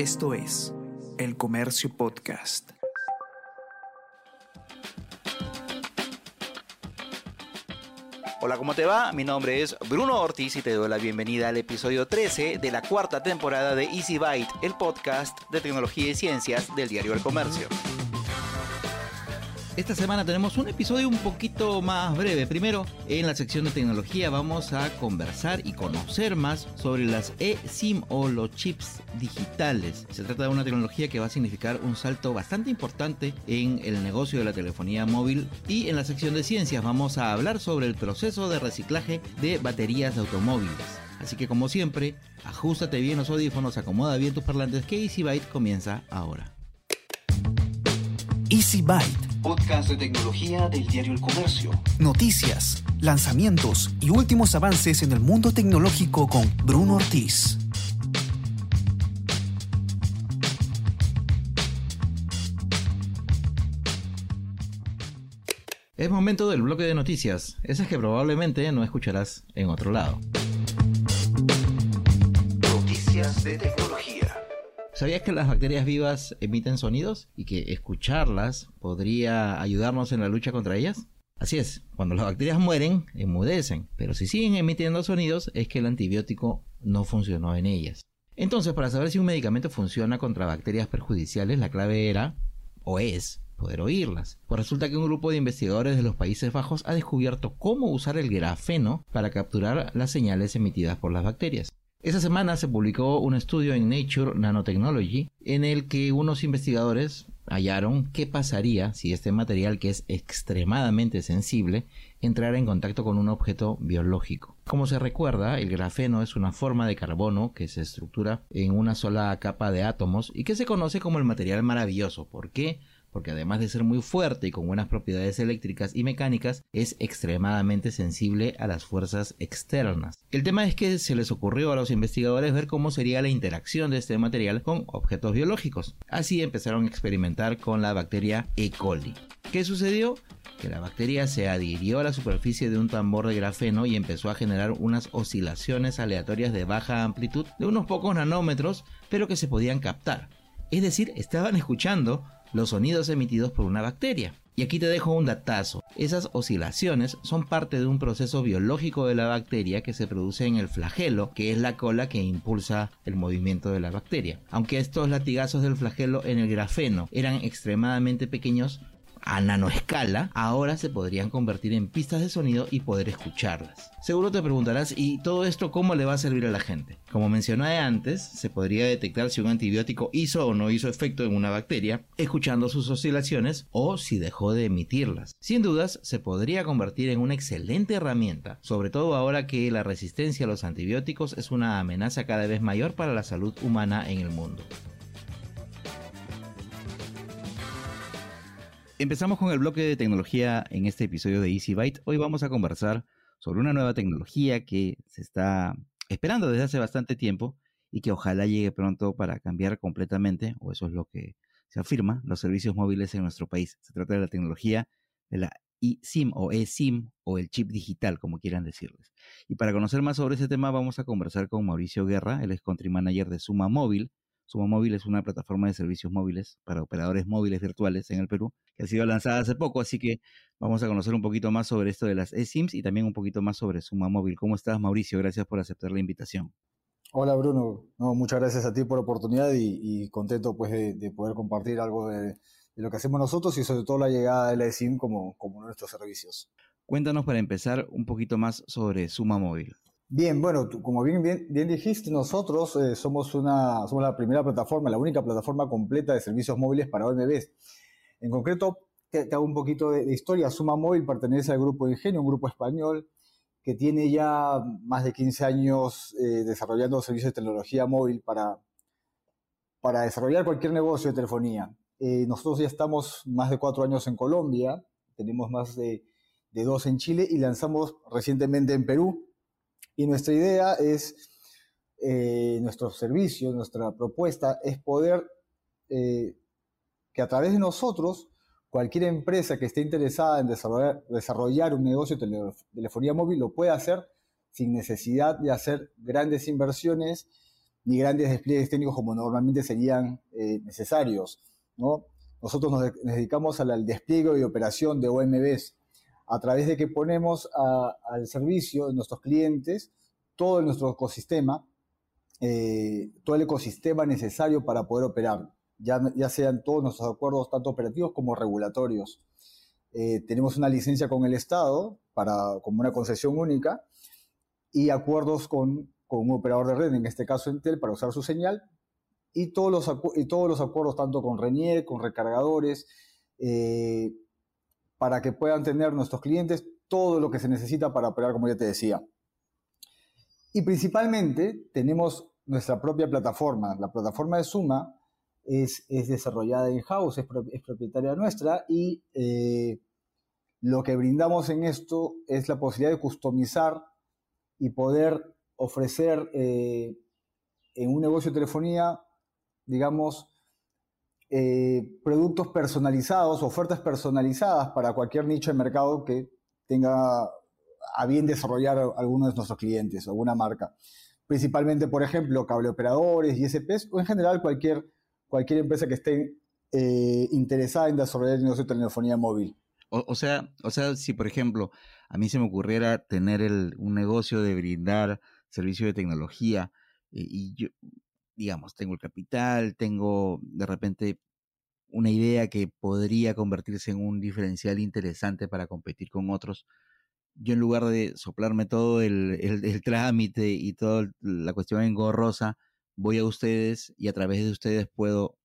Esto es El Comercio Podcast. Hola, ¿cómo te va? Mi nombre es Bruno Ortiz y te doy la bienvenida al episodio 13 de la cuarta temporada de Easy Byte, el podcast de tecnología y ciencias del diario El Comercio. Esta semana tenemos un episodio un poquito más breve. Primero, en la sección de tecnología vamos a conversar y conocer más sobre las eSIM o los chips digitales. Se trata de una tecnología que va a significar un salto bastante importante en el negocio de la telefonía móvil. Y en la sección de ciencias vamos a hablar sobre el proceso de reciclaje de baterías de automóviles. Así que como siempre, ajustate bien los audífonos, acomoda bien tus parlantes que Easy Byte comienza ahora. Easy Byte. Podcast de tecnología del diario El Comercio. Noticias, lanzamientos y últimos avances en el mundo tecnológico con Bruno Ortiz. Es momento del bloque de noticias, esas que probablemente no escucharás en otro lado. Noticias de tecnología. ¿Sabías que las bacterias vivas emiten sonidos y que escucharlas podría ayudarnos en la lucha contra ellas? Así es, cuando las bacterias mueren, enmudecen, pero si siguen emitiendo sonidos es que el antibiótico no funcionó en ellas. Entonces, para saber si un medicamento funciona contra bacterias perjudiciales, la clave era, o es, poder oírlas. Pues resulta que un grupo de investigadores de los Países Bajos ha descubierto cómo usar el grafeno para capturar las señales emitidas por las bacterias. Esa semana se publicó un estudio en Nature Nanotechnology en el que unos investigadores hallaron qué pasaría si este material que es extremadamente sensible entrara en contacto con un objeto biológico. Como se recuerda, el grafeno es una forma de carbono que se estructura en una sola capa de átomos y que se conoce como el material maravilloso. ¿Por qué? Porque además de ser muy fuerte y con buenas propiedades eléctricas y mecánicas, es extremadamente sensible a las fuerzas externas. El tema es que se les ocurrió a los investigadores ver cómo sería la interacción de este material con objetos biológicos. Así empezaron a experimentar con la bacteria E. coli. ¿Qué sucedió? que la bacteria se adhirió a la superficie de un tambor de grafeno y empezó a generar unas oscilaciones aleatorias de baja amplitud de unos pocos nanómetros, pero que se podían captar. Es decir, estaban escuchando los sonidos emitidos por una bacteria. Y aquí te dejo un datazo. Esas oscilaciones son parte de un proceso biológico de la bacteria que se produce en el flagelo, que es la cola que impulsa el movimiento de la bacteria. Aunque estos latigazos del flagelo en el grafeno eran extremadamente pequeños, a nanoescala, ahora se podrían convertir en pistas de sonido y poder escucharlas. Seguro te preguntarás, ¿y todo esto cómo le va a servir a la gente? Como mencioné antes, se podría detectar si un antibiótico hizo o no hizo efecto en una bacteria, escuchando sus oscilaciones o si dejó de emitirlas. Sin dudas, se podría convertir en una excelente herramienta, sobre todo ahora que la resistencia a los antibióticos es una amenaza cada vez mayor para la salud humana en el mundo. Empezamos con el bloque de tecnología en este episodio de Easy Byte. Hoy vamos a conversar sobre una nueva tecnología que se está esperando desde hace bastante tiempo y que ojalá llegue pronto para cambiar completamente, o eso es lo que se afirma, los servicios móviles en nuestro país. Se trata de la tecnología de la eSIM o eSIM o el chip digital, como quieran decirles. Y para conocer más sobre ese tema vamos a conversar con Mauricio Guerra, él es country manager de Suma Móvil, Suma Móvil es una plataforma de servicios móviles para operadores móviles virtuales en el Perú, que ha sido lanzada hace poco, así que vamos a conocer un poquito más sobre esto de las eSIMs y también un poquito más sobre Suma Móvil. ¿Cómo estás, Mauricio? Gracias por aceptar la invitación. Hola, Bruno. No, muchas gracias a ti por la oportunidad y, contento pues de, poder compartir algo de, lo que hacemos nosotros y sobre todo la llegada de la eSIM como, como nuestros servicios. Cuéntanos para empezar un poquito más sobre Suma Móvil. Bien, bueno, como bien, bien, dijiste, nosotros eh, somos, una, la primera plataforma, la única plataforma completa de servicios móviles para OMBs. En concreto, te, hago un poquito de, historia. Suma Móvil pertenece al grupo Ingenio, un grupo español que tiene ya más de 15 años eh, desarrollando servicios de tecnología móvil para, desarrollar cualquier negocio de telefonía. Eh, nosotros ya estamos más de cuatro años en Colombia, tenemos más de, de dos en Chile y lanzamos recientemente en Perú y nuestra idea es, eh, nuestro servicio, nuestra propuesta es poder eh, que a través de nosotros, cualquier empresa que esté interesada en desarrollar, desarrollar un negocio de telefonía móvil lo pueda hacer sin necesidad de hacer grandes inversiones ni grandes despliegues técnicos como normalmente serían eh, necesarios. ¿no? Nosotros nos, dedicamos al, despliegue y operación de OMBs a través de que ponemos al servicio de nuestros clientes todo nuestro ecosistema, eh, todo el ecosistema necesario para poder operar, ya, ya sean todos nuestros acuerdos tanto operativos como regulatorios. Eh, tenemos una licencia con el Estado para, como una concesión única y acuerdos con, con, un operador de red, en este caso Entel, para usar su señal y todos los, todos los acuerdos tanto con RENIEC, con recargadores, eh, para que puedan tener nuestros clientes todo lo que se necesita para operar, como ya te decía. Y principalmente tenemos nuestra propia plataforma. La plataforma de Suma es, desarrollada in-house, es, propietaria nuestra y eh, lo que brindamos en esto es la posibilidad de customizar y poder ofrecer eh, en un negocio de telefonía, digamos, eh, productos personalizados, ofertas personalizadas para cualquier nicho de mercado que tenga a bien desarrollar alguno de nuestros clientes, alguna marca. Principalmente, por ejemplo, cable operadores, ISPs o en general cualquier cualquier empresa que esté eh, interesada en desarrollar el negocio de telefonía móvil. O, sea, o sea, si por ejemplo a mí se me ocurriera tener un negocio de brindar servicio de tecnología eh, y yo, digamos, tengo el capital, tengo de repente una idea que podría convertirse en un diferencial interesante para competir con otros, yo en lugar de soplarme todo el, el trámite y toda la cuestión engorrosa, voy a ustedes y a través de ustedes puedo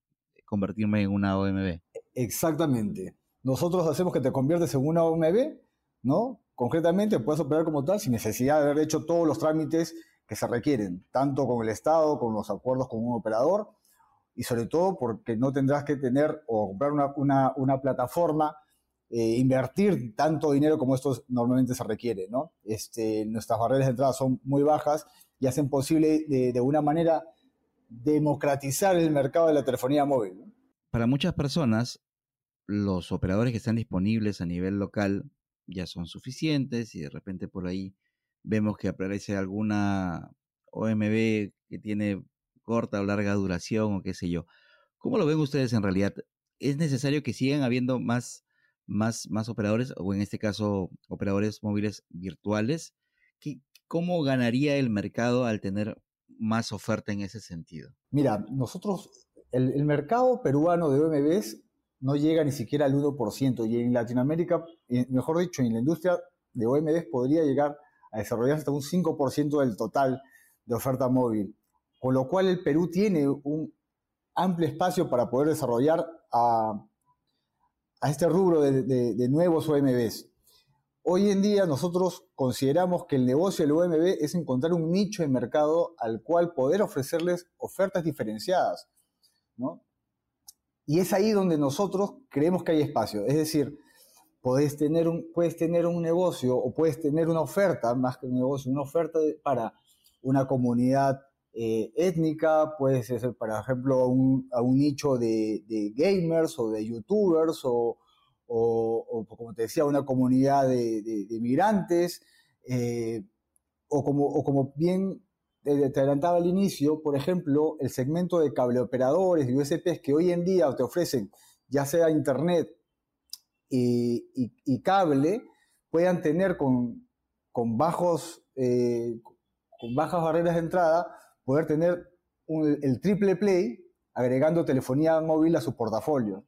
convertirme en una OMB. Exactamente. Nosotros hacemos que te conviertes en una OMB, ¿no? Concretamente puedes operar como tal sin necesidad de haber hecho todos los trámites que se requieren, tanto con el Estado, con los acuerdos con un operador, y sobre todo porque no tendrás que tener o comprar una, plataforma, eh, invertir tanto dinero como esto normalmente se requiere, ¿no? Este, nuestras barreras de entrada son muy bajas y hacen posible de una manera democratizar el mercado de la telefonía móvil. Para muchas personas, los operadores que están disponibles a nivel local ya son suficientes y de repente por ahí vemos que aparece alguna OMB que tiene corta o larga duración o qué sé yo. ¿Cómo lo ven ustedes en realidad? ¿Es necesario que sigan habiendo más, más, más operadores o en este caso operadores móviles virtuales? ¿Cómo ganaría el mercado al tener más oferta en ese sentido? Mira, nosotros, el, mercado peruano de OMBs no llega ni siquiera al 1%, y en Latinoamérica, mejor dicho, en la industria de OMBs podría llegar a desarrollarse hasta un 5% del total de oferta móvil. Con lo cual el Perú tiene un amplio espacio para poder desarrollar a, este rubro de, de nuevos OMBs. Hoy en día nosotros consideramos que el negocio del UMB es encontrar un nicho de mercado al cual poder ofrecerles ofertas diferenciadas. Y es ahí donde nosotros creemos que hay espacio. Es decir, puedes tener un, puedes tener un negocio o puedes tener una oferta, más que un negocio, una oferta para una comunidad eh, étnica, puede ser, por ejemplo, a un, nicho de, de, gamers o de youtubers o, o, como te decía, una comunidad de, de, migrantes, eh, o, como, o como bien te, adelantaba al inicio, por ejemplo, el segmento de cableoperadores y USPs que hoy en día te ofrecen, ya sea internet y, cable, puedan tener con, con bajos, eh, con bajas barreras de entrada, poder tener el triple play agregando telefonía móvil a su portafolio.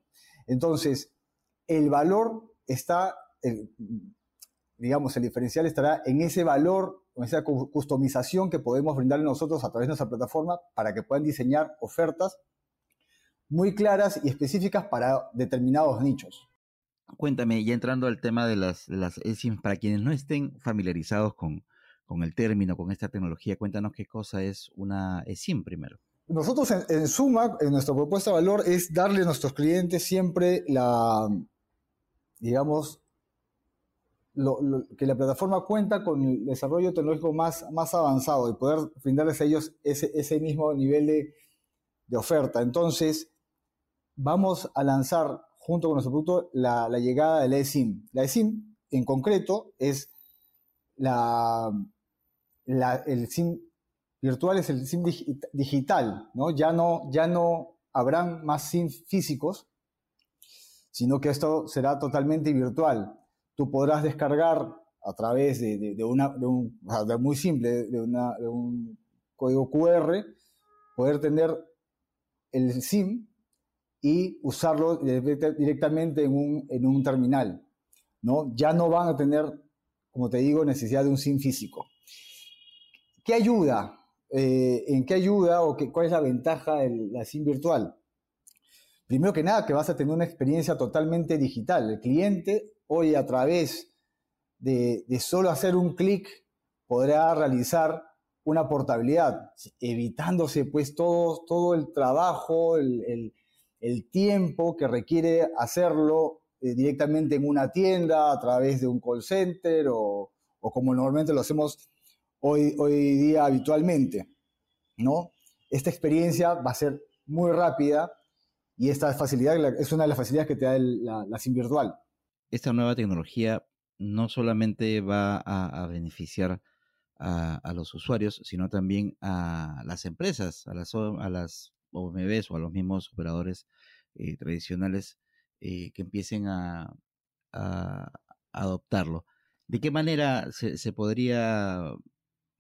Entonces, el valor está, digamos, el diferencial estará en ese valor, en esa customización que podemos brindarle nosotros a través de nuestra plataforma para que puedan diseñar ofertas muy claras y específicas para determinados nichos. Cuéntame, ya entrando al tema de las, las eSIM, para quienes no estén familiarizados con, con el término, con esta tecnología, cuéntanos qué cosa es una eSIM primero. Nosotros en, en, Suma, en nuestra propuesta de valor, es darle a nuestros clientes siempre la, digamos, que la plataforma cuenta con el desarrollo tecnológico más, más avanzado y poder brindarles a ellos ese, ese mismo nivel de, de, oferta. Entonces, vamos a lanzar junto con nuestro producto la, llegada de la eSIM. La eSIM, en concreto, es la, el SIM virtual es el SIM digital, ¿no? Ya no, ya no habrán más SIM físicos, sino que esto será totalmente virtual. Tú podrás descargar a través de, una, de muy simple, de, un código QR, poder tener el SIM y usarlo directamente en un, en un terminal. ¿no? Ya no van a tener, como te digo, necesidad de un SIM físico. ¿Qué ayuda? Eh, ¿En qué ayuda o qué, cuál es la ventaja de la SIM virtual? Primero que nada, que vas a tener una experiencia totalmente digital. El cliente hoy a través de, solo hacer un clic podrá realizar una portabilidad, evitándose pues todo, todo el trabajo, el, tiempo que requiere hacerlo eh, directamente en una tienda, a través de un call center o, como normalmente lo hacemos hoy, hoy día habitualmente. ¿no? Esta experiencia va a ser muy rápida y esta facilidad es una de las facilidades que te da la, la SIM virtual. Esta nueva tecnología no solamente va a, beneficiar a, los usuarios, sino también a las empresas, a las, a las OMBs o a los mismos operadores eh, tradicionales eh, que empiecen a, adoptarlo. ¿De qué manera se, podría,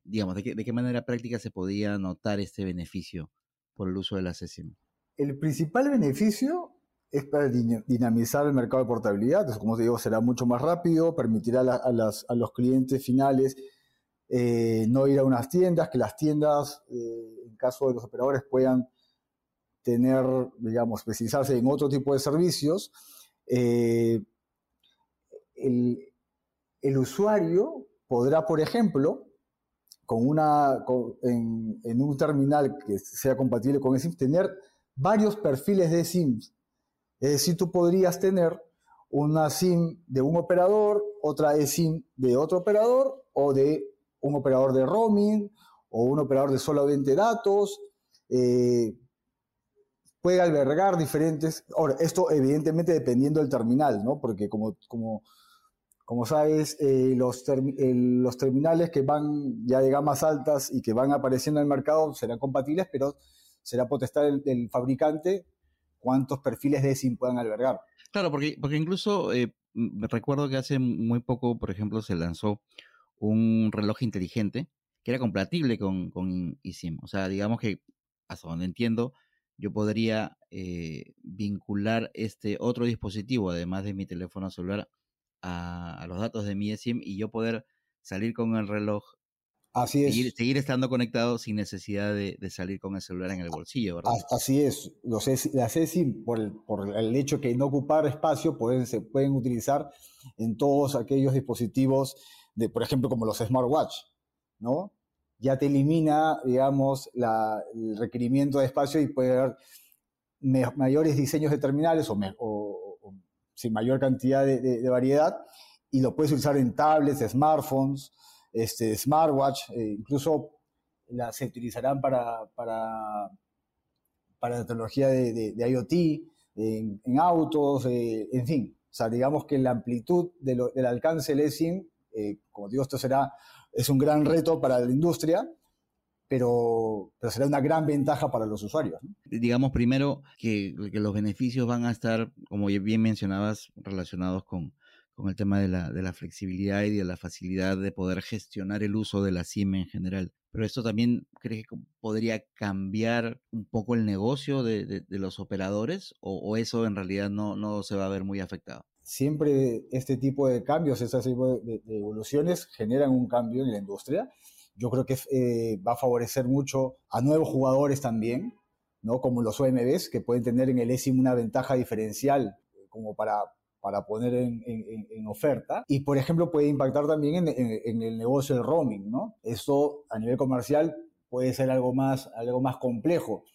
digamos, de qué, manera práctica se podría notar este beneficio por el uso de la SESIM? El principal beneficio es para dinamizar el mercado de portabilidad. como te digo, será mucho más rápido, permitirá a, los clientes finales eh, no ir a unas tiendas, que las tiendas, eh, en caso de los operadores, puedan tener, digamos, especializarse en otro tipo de servicios. Eh, el, usuario podrá, por ejemplo, con una, en, en, un terminal que sea compatible con SIM, tener varios perfiles de SIMs es decir, tú podrías tener una SIM de un operador, otra SIM de otro operador, o de un operador de roaming, o un operador de solamente datos. Eh, puede albergar diferentes. Ahora, esto evidentemente dependiendo del terminal, ¿no? Porque como, como, como sabes, eh, los, los terminales que van ya de gamas altas y que van apareciendo en el mercado serán compatibles, pero será potestad del fabricante cuántos perfiles de SIM puedan albergar. Claro, porque, porque incluso eh, recuerdo que hace muy poco, por ejemplo, se lanzó un reloj inteligente que era compatible con, con eSIM. O sea, digamos que, hasta donde entiendo, yo podría eh, vincular este otro dispositivo, además de mi teléfono celular, a, a, los datos de mi eSIM y yo poder salir con el reloj Así es. Seguir, estando conectado sin necesidad de, salir con el celular en el bolsillo, ¿verdad? Así es. Los las eSIM, por el, por el hecho que no ocupar espacio, pueden, se pueden utilizar en todos aquellos dispositivos, de, por ejemplo, como los smartwatch, ¿no? Ya te elimina, digamos, el requerimiento de espacio y puede haber mayores diseños de terminales o, sin mayor cantidad de variedad y lo puedes usar en tablets, smartphones, este, smartwatch, eh, incluso se utilizarán para, para, la tecnología de, IoT, en, autos, eh, en fin. O sea, digamos que la amplitud del alcance del eSIM, eh, como digo, esto será, es un gran reto para la industria, pero, pero será una gran ventaja para los usuarios. Digamos primero que, los beneficios van a estar, como bien mencionabas, relacionados con, con el tema de la, de la flexibilidad y de la facilidad de poder gestionar el uso de la SIM en general. Pero esto también cree que podría cambiar un poco el negocio de, de, los operadores o, eso en realidad no, no se va a ver muy afectado. Siempre este tipo de cambios, este tipo de, evoluciones generan un cambio en la industria. Yo creo que eh, va a favorecer mucho a nuevos jugadores también, ¿no? como los OMBs, que pueden tener en el ESIM una ventaja diferencial como para para poner en, oferta. Y, por ejemplo, puede impactar también en, el negocio del roaming, ¿no? Eso a nivel comercial puede ser algo más, algo más complejo.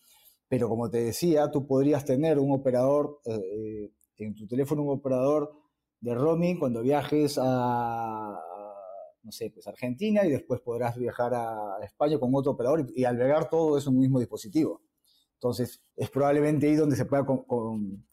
Pero como te decía, tú podrías tener un operador, eh, en tu teléfono un operador de roaming cuando viajes a, no sé, pues Argentina y después podrás viajar a España con otro operador y, albergar todo eso en un mismo dispositivo. Entonces, es probablemente ahí donde se pueda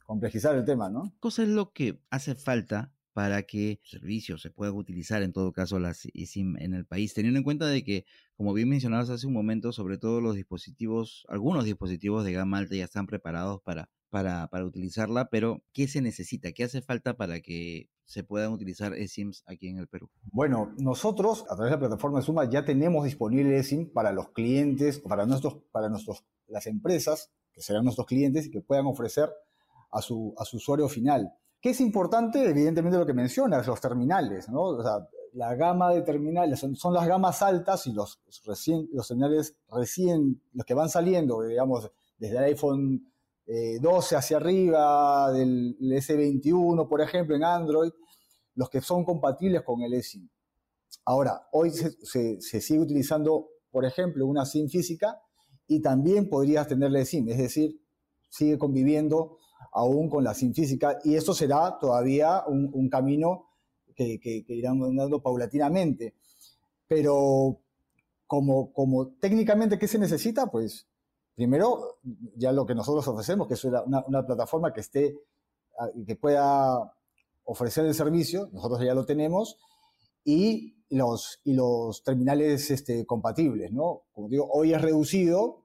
complejizar el tema, ¿no? ¿Qué cosa es lo que hace falta para que el servicio se pueda utilizar en todo caso las en el país, teniendo en cuenta de que, como bien mencionabas hace un momento, sobre todo los dispositivos, algunos dispositivos de gama alta ya están preparados para, para, para utilizarla, pero ¿qué se necesita? ¿Qué hace falta para que se puedan utilizar eSIMs aquí en el Perú? Bueno, nosotros a través de la plataforma de Suma ya tenemos disponible eSIM para los clientes, para nuestros, para nuestros, las empresas que serán nuestros clientes y que puedan ofrecer a su, a su usuario final. ¿Qué es importante? Evidentemente lo que mencionas, los terminales, ¿no? O sea, la gama de terminales son, las gamas altas y los, recién, los terminales recién, los que van saliendo, digamos, desde el iPhone 12 eh, hacia arriba, del S21, por ejemplo, en Android, los que son compatibles con el eSIM. Ahora, hoy se, sigue utilizando, por ejemplo, una SIM física y también podrías tenerle SIM, es decir, sigue conviviendo aún con la SIM física y esto será todavía un camino que, irán dando paulatinamente. Pero como, como técnicamente, ¿qué se necesita? Pues primero, ya lo que nosotros ofrecemos, que es una, plataforma que esté, que pueda ofrecer el servicio, nosotros ya lo tenemos, y los, y los terminales este, compatibles, ¿no? Como digo, hoy es reducido,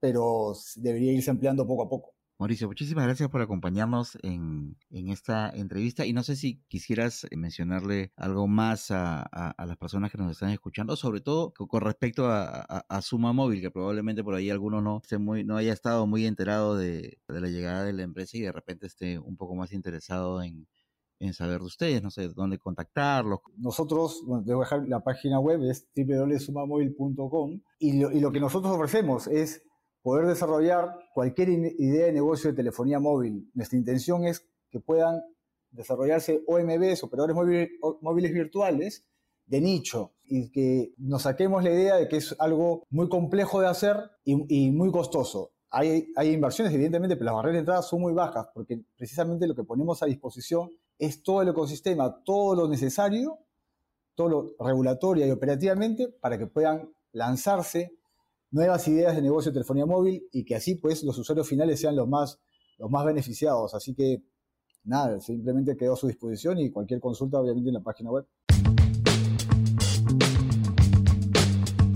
pero debería irse empleando poco a poco. Mauricio, muchísimas gracias por acompañarnos en, esta entrevista y no sé si quisieras eh, mencionarle algo más a, las personas que nos están escuchando, sobre todo con respecto a, Suma Móvil, que probablemente por ahí alguno no, esté muy, no haya estado muy enterado de, la llegada de la empresa y de repente esté un poco más interesado en, saber de ustedes, no sé, dónde contactarlos. Nosotros, bueno, debo dejar la página web, es www.sumamóvil.com y y lo que nosotros ofrecemos es poder desarrollar cualquier idea de negocio de telefonía móvil. Nuestra intención es que puedan desarrollarse OMBs, operadores móviles, virtuales, de nicho y que nos saquemos la idea de que es algo muy complejo de hacer y, muy costoso. Hay, inversiones, evidentemente, pero las barreras de entrada son muy bajas porque precisamente lo que ponemos a disposición es todo el ecosistema, todo lo necesario, todo lo regulatorio y operativamente para que puedan lanzarse nuevas ideas de negocio de telefonía móvil y que así pues los usuarios finales sean los más, los más beneficiados. Así que nada, simplemente quedó a su disposición y cualquier consulta obviamente en la página web.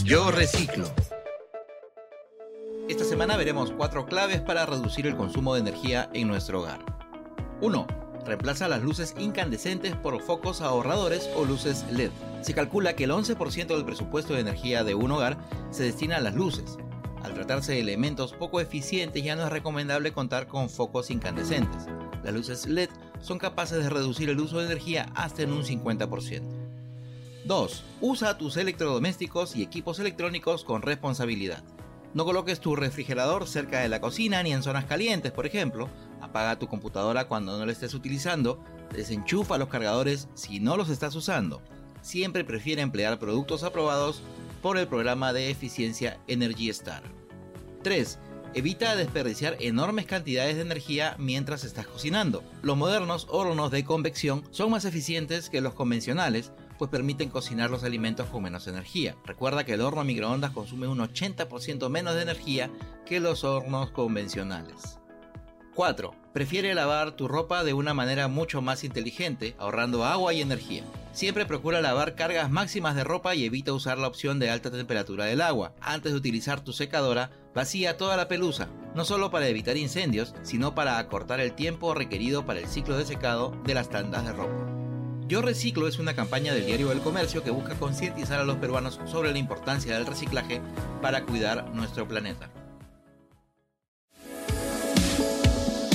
Yo reciclo. Esta semana veremos cuatro claves para reducir el consumo de energía en nuestro hogar. 1 reemplaza las luces incandescentes por focos ahorradores o luces LED. Se calcula que el 11% del presupuesto de energía de un hogar se destina a las luces. Al tratarse de elementos poco eficientes ya no es recomendable contar con focos incandescentes. Las luces LED son capaces de reducir el uso de energía hasta en un 50%. 2. Usa tus electrodomésticos y equipos electrónicos con responsabilidad. No coloques tu refrigerador cerca de la cocina ni en zonas calientes, por ejemplo, Apaga tu computadora cuando no la estés utilizando. Desenchufa los cargadores si no los estás usando. Siempre prefiere emplear productos aprobados por el programa de eficiencia Energy Star. 3. Evita desperdiciar enormes cantidades de energía mientras estás cocinando. Los modernos hornos de convección son más eficientes que los convencionales, pues permiten cocinar los alimentos con menos energía. Recuerda que el horno microondas consume un 80% menos de energía que los hornos convencionales. 4. Prefiere lavar tu ropa de una manera mucho más inteligente, ahorrando agua y energía. Siempre procura lavar cargas máximas de ropa y evita usar la opción de alta temperatura del agua. Antes de utilizar tu secadora, vacía toda la pelusa, no solo para evitar incendios, sino para acortar el tiempo requerido para el ciclo de secado de las tandas de ropa. Yo Reciclo es una campaña del diario El Comercio que busca concientizar a los peruanos sobre la importancia del reciclaje para cuidar nuestro planeta.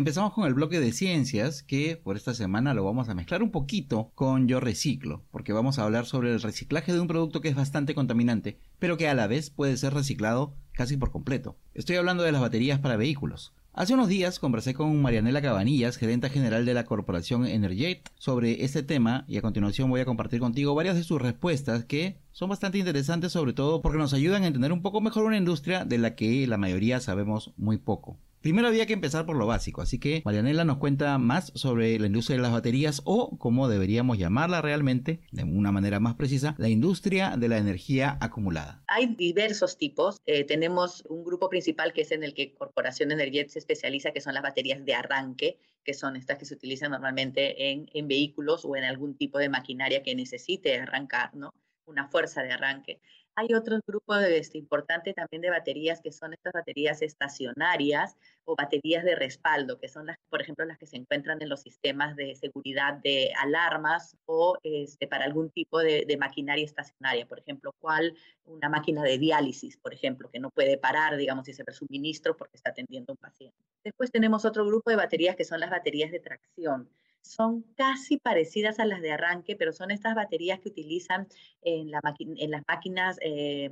Empezamos con el bloque de ciencias, que por esta semana lo vamos a mezclar un poquito con Yo Reciclo, porque vamos a hablar sobre el reciclaje de un producto que es bastante contaminante, pero que a la vez puede ser reciclado casi por completo. Estoy hablando de las baterías para vehículos. Hace unos días conversé con Marianela Cabanillas, gerenta general de la corporación Energate, sobre este tema y a continuación voy a compartir contigo varias de sus respuestas que son bastante interesantes sobre todo porque nos ayudan a entender un poco mejor una industria de la que la mayoría sabemos muy poco. Primero había que empezar por lo básico, así que Marianela nos cuenta más sobre la industria de las baterías o, como deberíamos llamarla realmente, de una manera más precisa, la industria de la energía acumulada. Hay diversos tipos. Eh, tenemos un grupo principal que es en el que Corporación Energía se especializa, que son las baterías de arranque, que son estas que se utilizan normalmente en, en vehículos o en algún tipo de maquinaria que necesite arrancar, ¿no? Una fuerza de arranque. Hay otros grupos este, importante también de baterías que son estas baterías estacionarias o baterías de respaldo, que son las, por ejemplo, las que se encuentran en los sistemas de seguridad de alarmas o este, para algún tipo de, de maquinaria estacionaria, por ejemplo, cuál una máquina de diálisis, por ejemplo, que no puede parar, digamos, si se ve suministro porque está atendiendo a un paciente. Después tenemos otro grupo de baterías que son las baterías de tracción son casi parecidas a las de arranque, pero son estas baterías que utilizan en, la en las máquinas eh,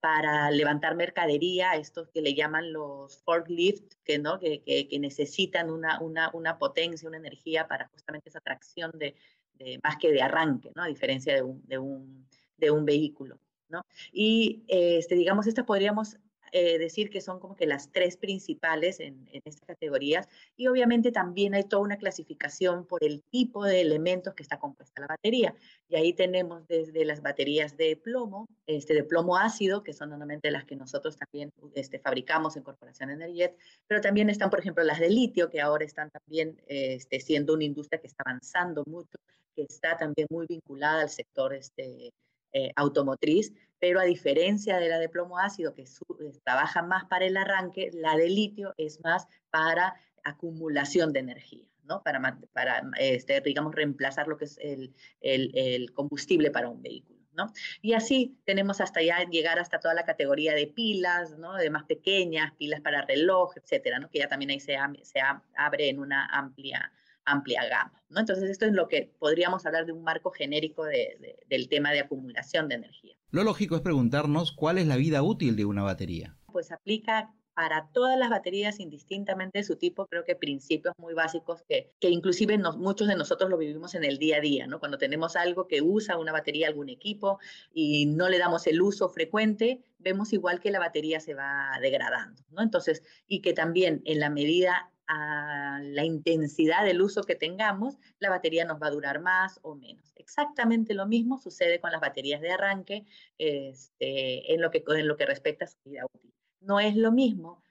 para levantar mercadería, estos que le llaman los forklift, que, ¿no? que, que, necesitan una, una, una, potencia, una energía para justamente esa tracción de, de, más que de arranque, ¿no? a diferencia de un, de un, de un vehículo. ¿no? Y este, digamos, estas podríamos eh, decir que son como que las tres principales en, estas categorías. Y obviamente también hay toda una clasificación por el tipo de elementos que está compuesta la batería. Y ahí tenemos desde las baterías de plomo, este, de plomo ácido, que son normalmente las que nosotros también este, fabricamos en Corporación Energet, pero también están, por ejemplo, las de litio, que ahora están también este, siendo una industria que está avanzando mucho, que está también muy vinculada al sector este, eh, automotriz, pero a diferencia de la de plomo ácido, que eh, trabaja más para el arranque, la de litio es más para acumulación de energía, ¿no? Para, para este, digamos, reemplazar lo que es el, el, combustible para un vehículo. ¿no? Y así tenemos hasta ya llegar hasta toda la categoría de pilas, ¿no? De más pequeñas, pilas para reloj, etcétera, ¿no? Que ya también ahí se, se abre en una amplia amplia gama. ¿no? Entonces, esto es lo que podríamos hablar de un marco genérico del tema de acumulación de energía. Lo lógico es preguntarnos cuál es la vida útil de una batería. Pues aplica para todas las baterías indistintamente de su tipo, creo que principios muy básicos que, que inclusive muchos de nosotros lo vivimos en el día a día, ¿no? Cuando tenemos algo que usa una batería, algún equipo, y no le damos el uso frecuente, vemos igual que la batería se va degradando, ¿no? Entonces, y que también en la medida la intensidad del uso que tengamos, la batería nos va a durar más o menos. Exactamente lo mismo sucede con las baterías de arranque este, en, lo que, en lo que respecta a su vida útil. No es lo mismo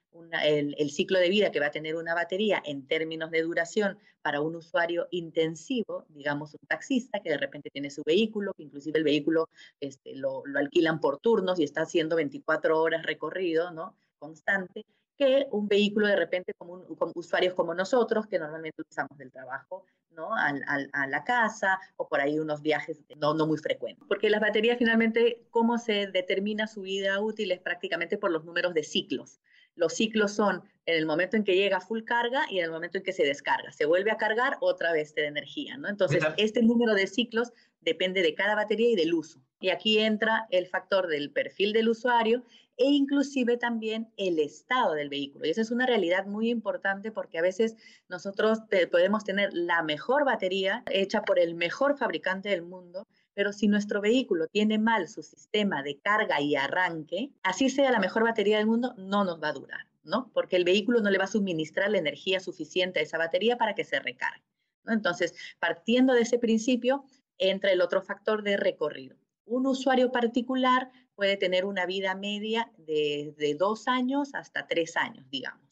el, el, ciclo de vida que va a tener una batería en términos de duración para un usuario intensivo, digamos un taxista que de repente tiene su vehículo, que inclusive el vehículo este, lo, lo alquilan por turnos y está haciendo 24 horas recorrido, ¿no? Constante, que un vehículo de repente como, usuarios como nosotros, que normalmente usamos del trabajo ¿no? a la casa o por ahí unos viajes no, no muy frecuentes. Porque las baterías finalmente, ¿cómo se determina su vida útil? Es prácticamente por los números de ciclos. Los ciclos son en el momento en que llega a full carga y en el momento en que se descarga. Se vuelve a cargar otra vez de energía. ¿no? Entonces, este número de ciclos depende de cada batería y del uso. Y aquí entra el factor del perfil del usuario e inclusive también el estado del vehículo. Y esa es una realidad muy importante porque a veces nosotros podemos tener la mejor batería hecha por el mejor fabricante del mundo, pero si nuestro vehículo tiene mal su sistema de carga y arranque, así sea la mejor batería del mundo, no nos va a durar, ¿no? Porque el vehículo no le va a suministrar la energía suficiente a esa batería para que se recargue. Entonces, partiendo de ese principio, entra el otro factor de recorrido. Un usuario particular puede tener una vida media de, de dos años hasta tres años, digamos.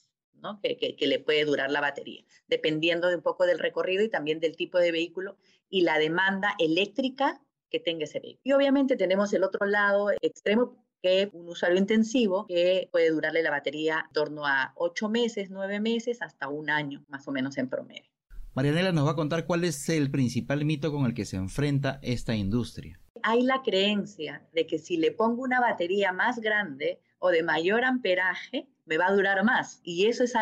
Que, que, le puede durar la batería, dependiendo de un poco del recorrido y también del tipo de vehículo y la demanda eléctrica que tenga ese vehículo. Y obviamente tenemos el otro lado extremo, que es un usuario intensivo que puede durarle la batería en torno a ocho meses, nueve meses, hasta un año, más o menos en promedio. Marianela nos va a contar cuál es el principal mito con el que se enfrenta esta industria hay la creencia de que si le pongo una batería más grande o de mayor amperaje, me va a durar más. Y eso es,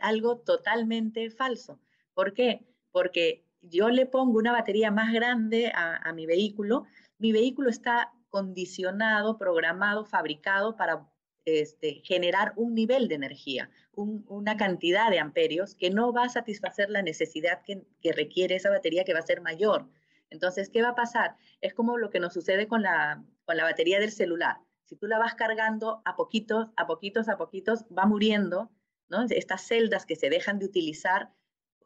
algo totalmente falso. ¿Por qué? Porque yo le pongo una batería más grande a, a mi vehículo, mi vehículo está condicionado, programado, fabricado para este, generar un nivel de energía, una cantidad de amperios que no va a satisfacer la necesidad que, requiere esa batería que va a ser mayor. Entonces, ¿qué va a pasar? Es como lo que nos sucede con la, batería del celular. Si tú la vas cargando a poquitos, a poquitos, a poquitos, va muriendo. Estas celdas que se dejan de utilizar,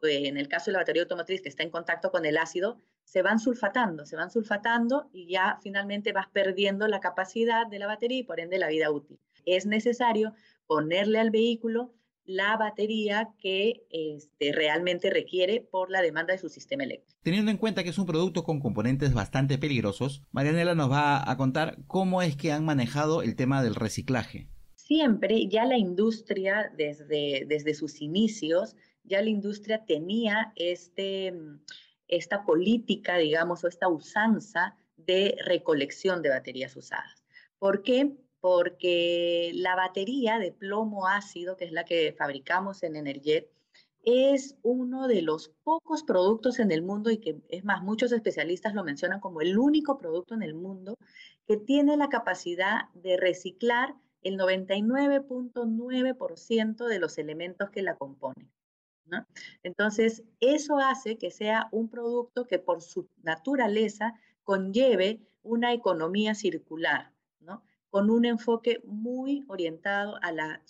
eh, en el caso de la batería automotriz que está en contacto con el ácido, se van sulfatando, se van sulfatando y ya finalmente vas perdiendo la capacidad de la batería y por ende la vida útil es necesario ponerle al vehículo la batería que este, realmente requiere por la demanda de su sistema eléctrico. Teniendo en cuenta que es un producto con componentes bastante peligrosos, Marianela nos va a contar cómo es que han manejado el tema del reciclaje. Siempre ya la industria, desde, desde sus inicios, ya la industria tenía este, esta política, digamos, o esta usanza de recolección de baterías usadas. ¿Por qué? Porque la batería de plomo ácido, que es la que fabricamos en Energet, es uno de los pocos productos en el mundo y que es más, muchos especialistas lo mencionan como el único producto en el mundo que tiene la capacidad de reciclar el 99.9% de los elementos que la componen. Entonces, eso hace que sea un producto que por su naturaleza conlleve una economía circular, ¿no? Con un enfoque muy orientado a la,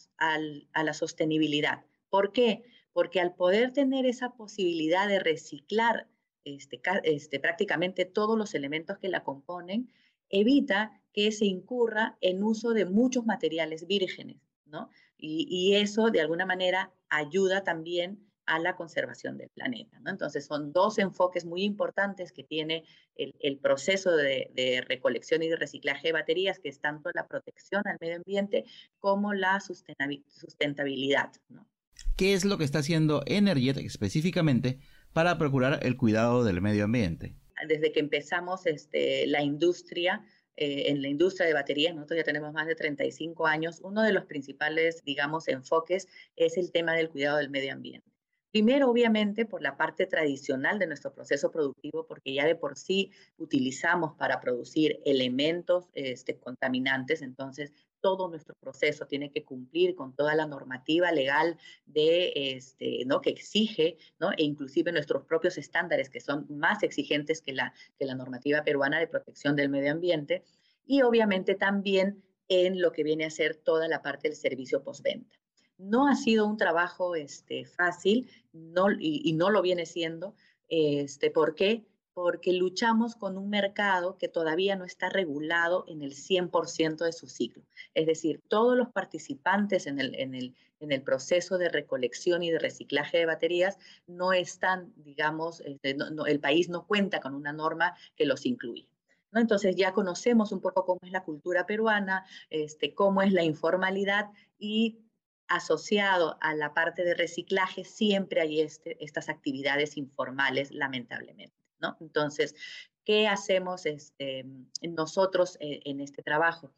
la sostenibilidad. ¿Por qué? Porque al poder tener esa posibilidad de reciclar este, este, prácticamente todos los elementos que la componen, evita que se incurra en uso de muchos materiales vírgenes, ¿no? Y eso de alguna manera ayuda también a la conservación del planeta. ¿no? Entonces, son dos enfoques muy importantes que tiene el, proceso de, recolección y de reciclaje de baterías, que es tanto la protección al medio ambiente como la sustentabilidad. ¿no? ¿Qué es lo que está haciendo Energet específicamente para procurar el cuidado del medio ambiente? Desde que empezamos este, la industria, eh, en la industria de baterías, nosotros ya tenemos más de 35 años, uno de los principales, digamos, enfoques es el tema del cuidado del medio ambiente. Primero, obviamente, por la parte tradicional de nuestro proceso productivo, porque ya de por sí utilizamos para producir elementos este, contaminantes, entonces todo nuestro proceso tiene que cumplir con toda la normativa legal de, este, ¿no? que exige, ¿no? e inclusive nuestros propios estándares, que son más exigentes que la, que la normativa peruana de protección del medio ambiente, y obviamente también en lo que viene a ser toda la parte del servicio postventa. No ha sido un trabajo este, fácil no, y, no lo viene siendo. Este, ¿Por qué? Porque luchamos con un mercado que todavía no está regulado en el 100% de su ciclo. Es decir, todos los participantes en el, en, el, en el, proceso de recolección y de reciclaje de baterías no están, digamos, este, el país no cuenta con una norma que los incluye. ¿no? Entonces ya conocemos un poco cómo es la cultura peruana, este, cómo es la informalidad y asociado a la parte de reciclaje siempre hay este, estas actividades informales, lamentablemente. ¿no? Entonces, ¿qué hacemos este, nosotros eh, en este trabajo?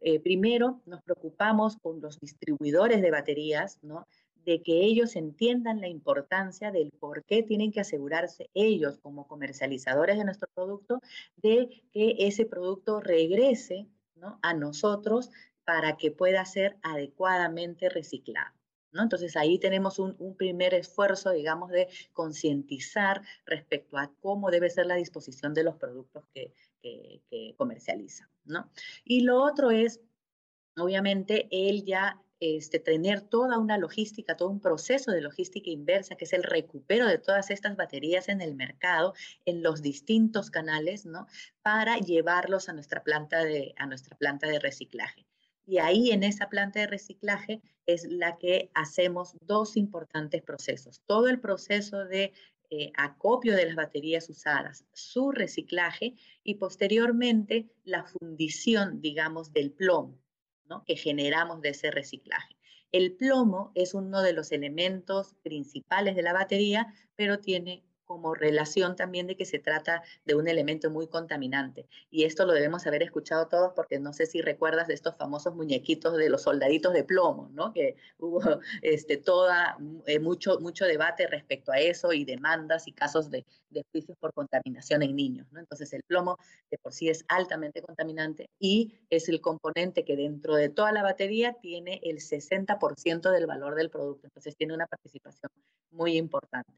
Eh, primero, nos preocupamos con los distribuidores de baterías, ¿no? de que ellos entiendan la importancia del por qué tienen que asegurarse ellos como comercializadores de nuestro producto de que ese producto regrese ¿no? a nosotros para que pueda ser adecuadamente reciclado. ¿no? Entonces ahí tenemos un, primer esfuerzo, digamos, de concientizar respecto a cómo debe ser la disposición de los productos que, que, comercializan. ¿no? Y lo otro es, obviamente, él ya este, tener toda una logística, todo un proceso de logística inversa, que es el recupero de todas estas baterías en el mercado, en los distintos canales, ¿no? Para llevarlos a nuestra planta de, a nuestra planta de reciclaje. Y ahí en esa planta de reciclaje es la que hacemos dos importantes procesos. Todo el proceso de eh, acopio de las baterías usadas, su reciclaje y posteriormente la fundición, digamos, del plomo que generamos de ese reciclaje. El plomo es uno de los elementos principales de la batería, pero tiene como relación también de que se trata de un elemento muy contaminante. Y esto lo debemos haber escuchado todos porque no sé si recuerdas de estos famosos muñequitos de los soldaditos de plomo, ¿no? Que hubo este, toda, eh, mucho, mucho debate respecto a eso y demandas y casos de, de juicios por contaminación en niños, ¿no? Entonces el plomo de por sí es altamente contaminante y es el componente que dentro de toda la batería tiene el 60% del valor del producto. Entonces tiene una participación muy importante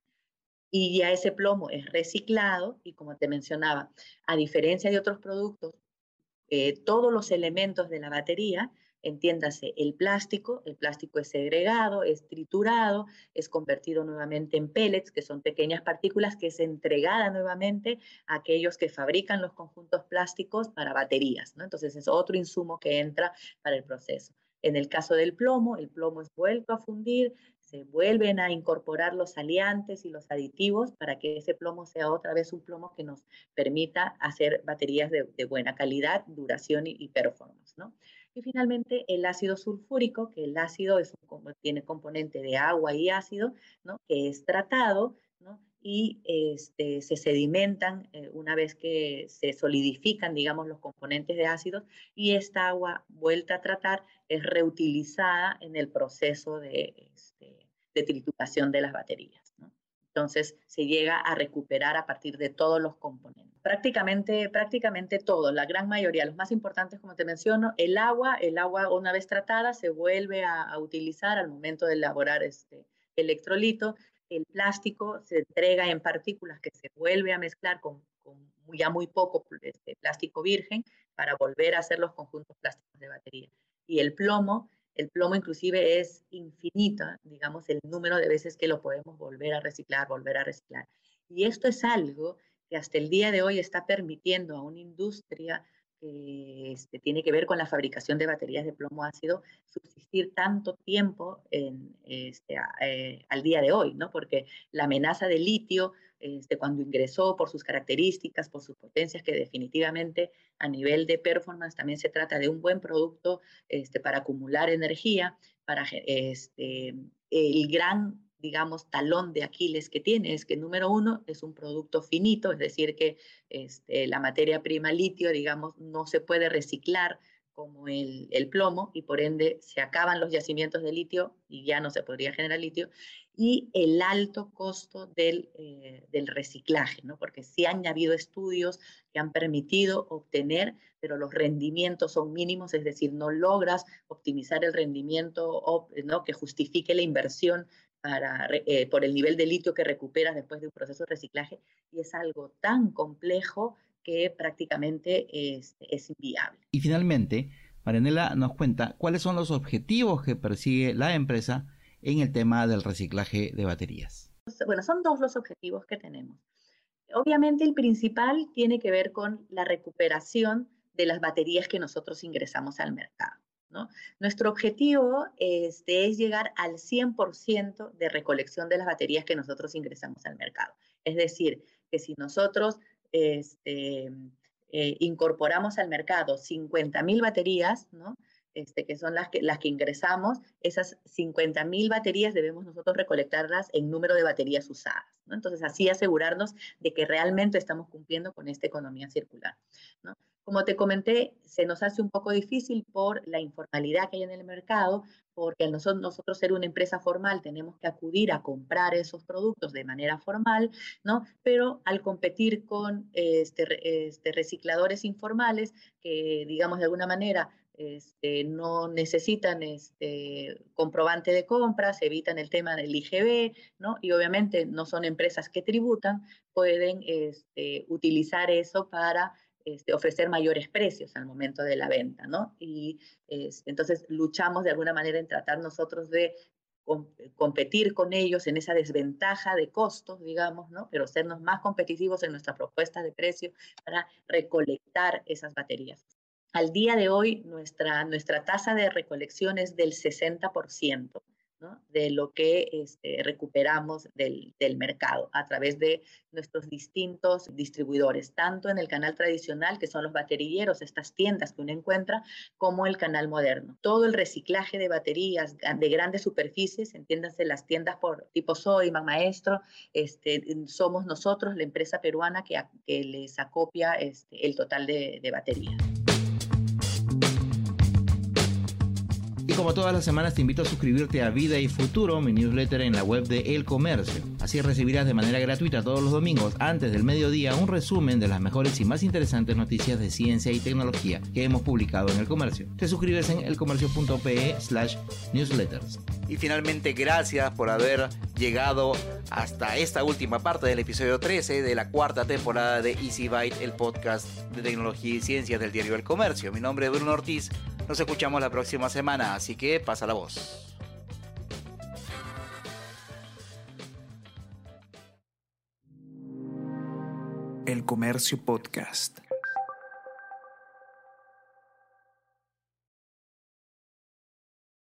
y ya ese plomo es reciclado y como te mencionaba, a diferencia de otros productos, eh, todos los elementos de la batería, entiéndase el plástico, el plástico es segregado, es triturado, es convertido nuevamente en pellets, que son pequeñas partículas que es entregada nuevamente a aquellos que fabrican los conjuntos plásticos para baterías. ¿no? Entonces es otro insumo que entra para el proceso. En el caso del plomo, el plomo es vuelto a fundir, se vuelven a incorporar los aliantes y los aditivos para que ese plomo sea otra vez un plomo que nos permita hacer baterías de, buena calidad, duración y, performance. ¿no? Y finalmente el ácido sulfúrico, que el ácido es tiene componente de agua y ácido, ¿no? que es tratado ¿no? y este, se sedimentan eh, una vez que se solidifican, digamos, los componentes de ácidos y esta agua vuelta a tratar es reutilizada en el proceso de, este, de trituración de las baterías. Entonces se llega a recuperar a partir de todos los componentes. Prácticamente, prácticamente todo, la gran mayoría, los más importantes como te menciono, el agua, el agua una vez tratada se vuelve a, utilizar al momento de elaborar este electrolito, el plástico se entrega en partículas que se vuelve a mezclar con, ya muy poco este, plástico virgen para volver a hacer los conjuntos plásticos de batería. Y el plomo el plomo inclusive es infinito, digamos, el número de veces que lo podemos volver a reciclar, volver a reciclar. Y esto es algo que hasta el día de hoy está permitiendo a una industria que este, tiene que ver con la fabricación de baterías de plomo ácido subsistir tanto tiempo este, eh, al día de hoy, ¿no? Porque la amenaza de litio este, cuando ingresó por sus características, por sus potencias, que definitivamente a nivel de performance también se trata de un buen producto este, para acumular energía, para este, el gran digamos, talón de Aquiles que tiene es que, número uno, es un producto finito, es decir, que este, la materia prima litio, digamos, no se puede reciclar como el, plomo y por ende se acaban los yacimientos de litio y ya no se podría generar litio y el alto costo del, eh, del, reciclaje, ¿no? porque sí han habido estudios que han permitido obtener, pero los rendimientos son mínimos, es decir, no logras optimizar el rendimiento ¿no? que justifique la inversión para, eh, por el nivel de litio que recuperas después de un proceso de reciclaje, y es algo tan complejo que prácticamente es, es inviable. Y finalmente, Marianela nos cuenta cuáles son los objetivos que persigue la empresa en el tema del reciclaje de baterías? Bueno, son dos los objetivos que tenemos. Obviamente el principal tiene que ver con la recuperación de las baterías que nosotros ingresamos al mercado. ¿no? Nuestro objetivo este, es llegar al 100% de recolección de las baterías que nosotros ingresamos al mercado. Es decir, que si nosotros este, eh, incorporamos al mercado 50.000 baterías, ¿no? Este, que son las que, las que ingresamos, esas 50.000 baterías debemos nosotros recolectarlas en número de baterías usadas. ¿no? Entonces, así asegurarnos de que realmente estamos cumpliendo con esta economía circular. ¿no? Como te comenté, se nos hace un poco difícil por la informalidad que hay en el mercado, porque nosotros, nosotros ser una empresa formal tenemos que acudir a comprar esos productos de manera formal, ¿no? Pero al competir con este, este, recicladores informales, que digamos de alguna manera este, no necesitan este, comprobante de compras, evitan el tema del IGB, ¿no? Y obviamente no son empresas que tributan, pueden este, utilizar eso para este, ofrecer mayores precios al momento de la venta, ¿no? Y entonces luchamos de alguna manera en tratar nosotros de competir con ellos en esa desventaja de costos, digamos, ¿no? Pero sernos más competitivos en nuestra propuesta de precio para recolectar esas baterías. Al día de hoy, nuestra, nuestra tasa de recolección es del 60%. de lo que este, recuperamos del, del, mercado a través de nuestros distintos distribuidores, tanto en el canal tradicional, que son los baterilleros, estas tiendas que uno encuentra, como el canal moderno. Todo el reciclaje de baterías de grandes superficies, entiéndanse las tiendas por tipo Soy, Maestro, este, somos nosotros, la empresa peruana que, les acopia este, el total de baterías. Como todas las semanas te invito a suscribirte a Vida y Futuro, mi newsletter en la web de El Comercio. Así recibirás de manera gratuita todos los domingos antes del mediodía un resumen de las mejores y más interesantes noticias de ciencia y tecnología que hemos publicado en El Comercio. Te suscribes en elcomercio.pe slash newsletters. Y finalmente gracias por haber llegado hasta esta última parte del episodio 13 de la cuarta temporada de Easy Byte, el podcast de tecnología y ciencias del diario El Comercio. Mi nombre es Bruno Ortiz nos escuchamos la próxima semana, así que pasa la voz. El Comercio Podcast.